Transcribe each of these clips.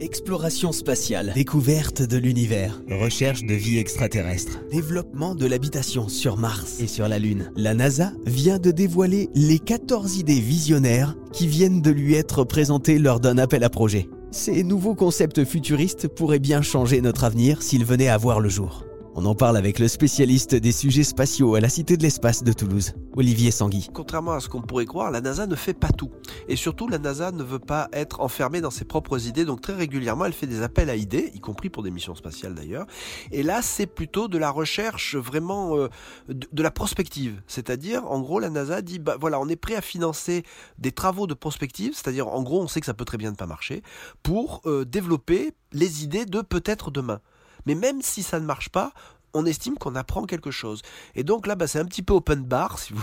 Exploration spatiale, découverte de l'univers, recherche de vie extraterrestre, développement de l'habitation sur Mars et sur la Lune. La NASA vient de dévoiler les 14 idées visionnaires qui viennent de lui être présentées lors d'un appel à projet. Ces nouveaux concepts futuristes pourraient bien changer notre avenir s'ils venaient à voir le jour. On en parle avec le spécialiste des sujets spatiaux à la Cité de l'Espace de Toulouse, Olivier Sanguy. Contrairement à ce qu'on pourrait croire, la NASA ne fait pas tout. Et surtout, la NASA ne veut pas être enfermée dans ses propres idées, donc très régulièrement, elle fait des appels à idées, y compris pour des missions spatiales d'ailleurs. Et là, c'est plutôt de la recherche vraiment euh, de, de, la prospective. C'est-à-dire, en gros, la NASA dit, bah voilà, on est prêt à financer des travaux de prospective, c'est-à-dire, en gros, on sait que ça peut très bien ne pas marcher, pour euh, développer les idées de peut-être demain. Mais même si ça ne marche pas, on estime qu'on apprend quelque chose. Et donc là, bah, c'est un petit peu open bar, si vous,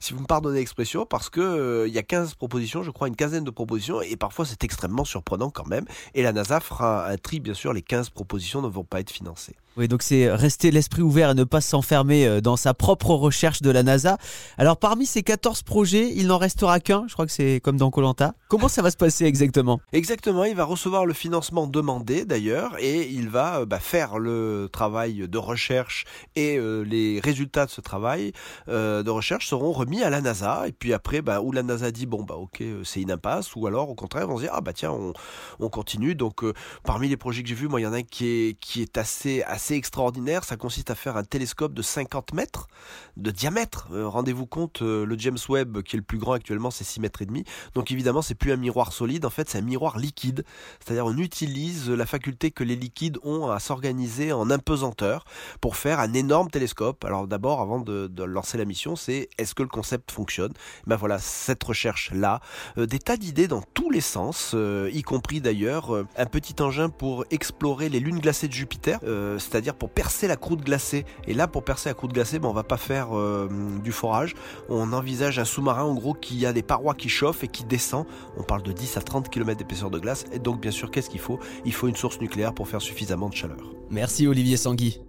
si vous me pardonnez l'expression, parce que euh, il y a 15 propositions, je crois une quinzaine de propositions, et parfois c'est extrêmement surprenant quand même. Et la NASA fera un tri, bien sûr, les 15 propositions ne vont pas être financées. Oui, donc c'est rester l'esprit ouvert et ne pas s'enfermer euh, dans sa propre recherche de la NASA. Alors parmi ces 14 projets, il n'en restera qu'un, je crois que c'est comme dans Colanta. Comment ça va se passer exactement? Exactement, il va recevoir le financement demandé d'ailleurs et il va euh, bah, faire le travail de recherche et euh, les résultats de ce travail de recherche seront remis à la NASA et puis après bah, où la NASA dit bon bah ok c'est une impasse ou alors au contraire on se dit ah bah tiens on, on continue donc parmi les projets que j'ai vus moi il y en a un qui est, qui est assez extraordinaire. Ça consiste à faire un télescope de 50 mètres de diamètre. Rendez-vous compte le James Webb qui est le plus grand actuellement c'est 6 mètres et demi. Donc évidemment c'est plus un miroir solide, en fait c'est un miroir liquide. C'est-à-dire on utilise la faculté que les liquides ont à s'organiser en impesanteur pour faire un énorme télescope. Alors d'abord, avant de, lancer la mission, c'est est-ce que le concept fonctionne? Ben voilà, cette recherche-là, euh, des tas d'idées dans tous les sens, euh, y compris d'ailleurs euh, un petit engin pour explorer les lunes glacées de Jupiter, c'est-à-dire pour percer la croûte glacée. Et là, pour percer la croûte glacée, ben, on va pas faire du forage, on envisage un sous-marin en gros qui a des parois qui chauffent et qui descend. On parle de 10 à 30 km d'épaisseur de glace. Et donc, bien sûr, qu'est-ce qu'il faut? Il faut une source nucléaire pour faire suffisamment de chaleur. Merci Olivier Sanguy.